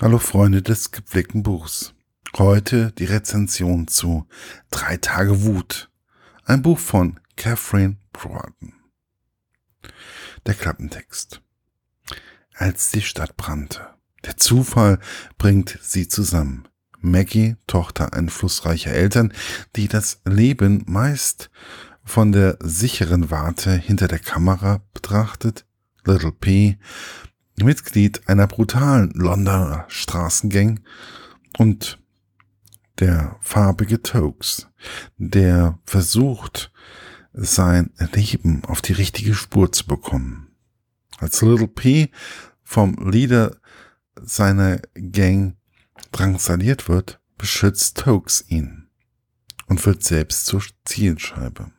Hallo Freunde des gepflegten Buchs. Heute die Rezension zu Drei Tage Wut. Ein Buch von Catherine Broughton. Der Klappentext. Als die Stadt brannte. Der Zufall bringt sie zusammen. Maggie, Tochter einflussreicher Eltern, die das Leben meist von der sicheren Warte hinter der Kamera betrachtet. Little P, Mitglied einer brutalen Londoner Straßengang und der farbige Tokes, der versucht, sein Leben auf die richtige Spur zu bekommen. Als Little P vom Leader seiner Gang drangsaliert wird, beschützt Tokes ihn und wird selbst zur Zielscheibe.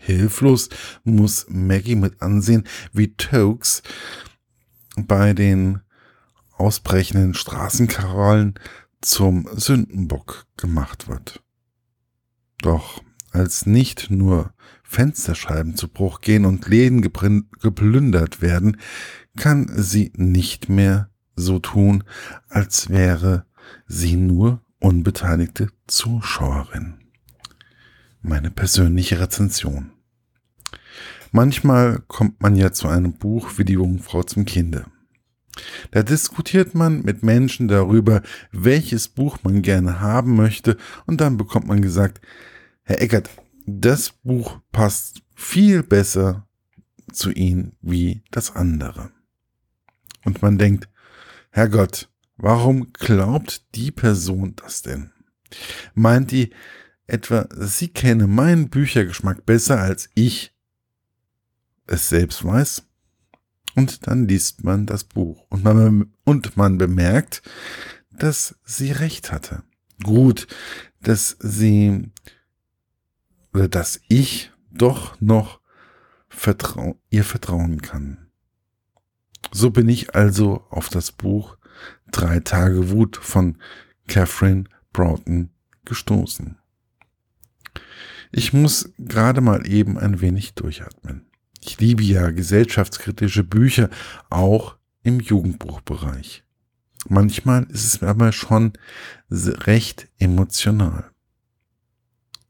Hilflos muss Maggie mit ansehen, wie Tokes bei den ausbrechenden Straßenkarollen zum Sündenbock gemacht wird. Doch als nicht nur Fensterscheiben zu Bruch gehen und Läden geplündert werden, kann sie nicht mehr so tun, als wäre sie nur unbeteiligte Zuschauerin. Meine persönliche Rezension. Manchmal kommt man ja zu einem Buch wie die Jungfrau zum Kinde. Da diskutiert man mit Menschen darüber, welches Buch man gerne haben möchte, und dann bekommt man gesagt, Herr Eckert, das Buch passt viel besser zu Ihnen wie das andere. Und man denkt, Herrgott, warum glaubt die Person das denn? Meint die etwa, sie kenne meinen Büchergeschmack besser als ich es selbst weiß. Und dann liest man das Buch und man, und man bemerkt, dass sie recht hatte. Gut, dass sie oder dass ich doch noch vertrau ihr vertrauen kann. So bin ich also auf das Buch Drei Tage Wut von Catherine Broughton gestoßen. Ich muss gerade mal eben ein wenig durchatmen. Ich liebe ja gesellschaftskritische Bücher, auch im Jugendbuchbereich. Manchmal ist es aber schon recht emotional.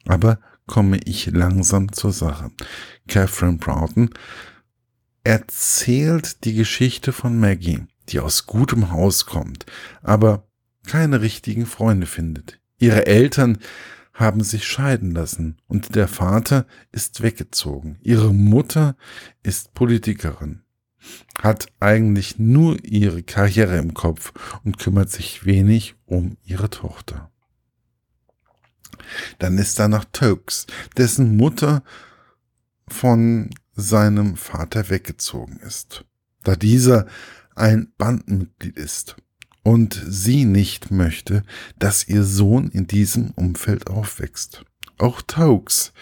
Aber komme ich langsam zur Sache. Catherine Broughton erzählt die Geschichte von Maggie, die aus gutem Haus kommt, aber keine richtigen Freunde findet. Ihre Eltern haben sich scheiden lassen und der Vater ist weggezogen. Ihre Mutter ist Politikerin, hat eigentlich nur ihre Karriere im Kopf und kümmert sich wenig um ihre Tochter. Dann ist da noch Tokes, dessen Mutter von seinem Vater weggezogen ist, da dieser ein Bandenmitglied ist und sie nicht möchte, dass ihr Sohn in diesem Umfeld aufwächst. Auch Tokes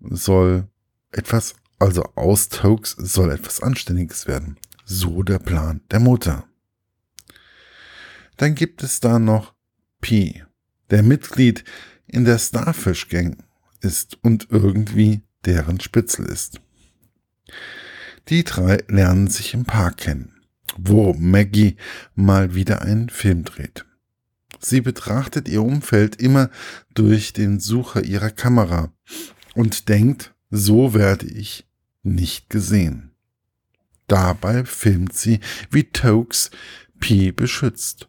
soll etwas, also aus Tokes soll etwas Anständiges werden. So der Plan der Mutter. Dann gibt es da noch P, der Mitglied in der Starfish Gang ist und irgendwie deren Spitzel ist. Die drei lernen sich im Park kennen wo Maggie mal wieder einen Film dreht. Sie betrachtet ihr Umfeld immer durch den Sucher ihrer Kamera und denkt, so werde ich nicht gesehen. Dabei filmt sie, wie Tokes P beschützt,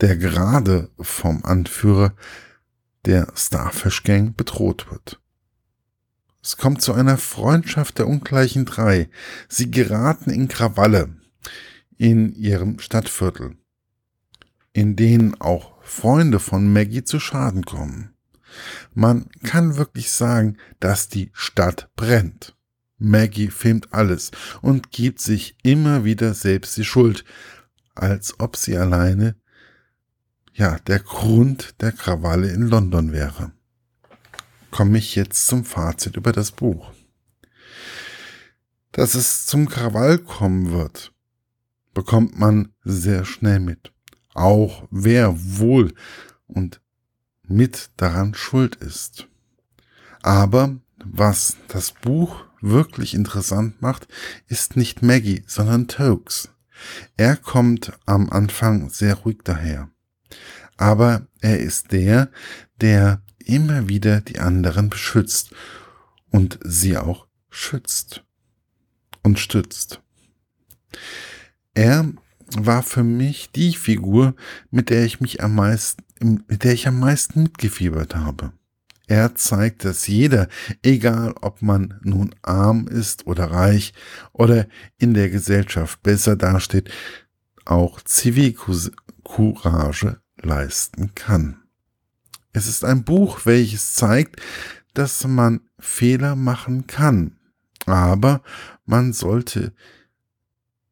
der gerade vom Anführer der Starfish Gang bedroht wird. Es kommt zu einer Freundschaft der ungleichen drei. Sie geraten in Krawalle in ihrem Stadtviertel, in denen auch Freunde von Maggie zu Schaden kommen. Man kann wirklich sagen, dass die Stadt brennt. Maggie filmt alles und gibt sich immer wieder selbst die Schuld, als ob sie alleine, ja, der Grund der Krawalle in London wäre. Komme ich jetzt zum Fazit über das Buch. Dass es zum Krawall kommen wird, bekommt man sehr schnell mit. Auch wer wohl und mit daran schuld ist. Aber was das Buch wirklich interessant macht, ist nicht Maggie, sondern Tokes. Er kommt am Anfang sehr ruhig daher. Aber er ist der, der immer wieder die anderen beschützt und sie auch schützt und stützt. Er war für mich die Figur, mit der ich mich am meisten, mit der ich am meisten mitgefiebert habe. Er zeigt, dass jeder, egal ob man nun arm ist oder reich oder in der Gesellschaft besser dasteht, auch Zivilcourage leisten kann. Es ist ein Buch, welches zeigt, dass man Fehler machen kann, aber man sollte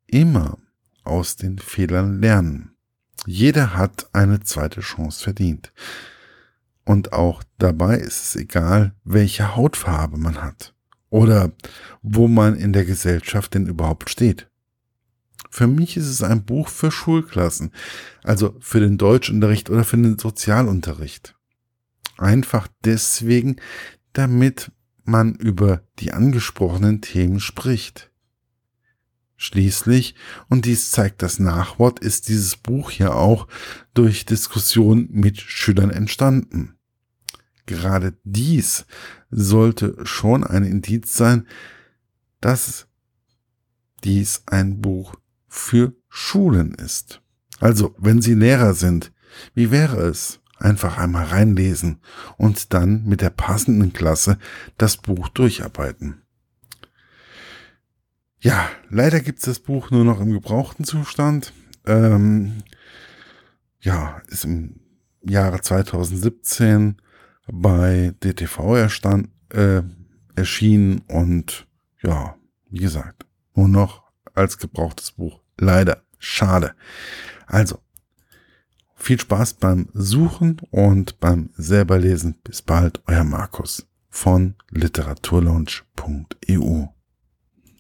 immer aus den Fehlern lernen. Jeder hat eine zweite Chance verdient. Und auch dabei ist es egal, welche Hautfarbe man hat oder wo man in der Gesellschaft denn überhaupt steht. Für mich ist es ein Buch für Schulklassen, also für den Deutschunterricht oder für den Sozialunterricht. Einfach deswegen, damit man über die angesprochenen Themen spricht. Schließlich, und dies zeigt das Nachwort, ist dieses Buch ja auch durch Diskussion mit Schülern entstanden. Gerade dies sollte schon ein Indiz sein, dass dies ein Buch für Schulen ist. Also, wenn Sie Lehrer sind, wie wäre es? Einfach einmal reinlesen und dann mit der passenden Klasse das Buch durcharbeiten. Ja, leider gibt es das Buch nur noch im gebrauchten Zustand. Ähm, ja, ist im Jahre 2017 bei DTV erstand, äh, erschienen und ja, wie gesagt, nur noch als gebrauchtes Buch. Leider. Schade. Also, viel Spaß beim Suchen und beim selberlesen. Bis bald, euer Markus von literaturlaunch.eu.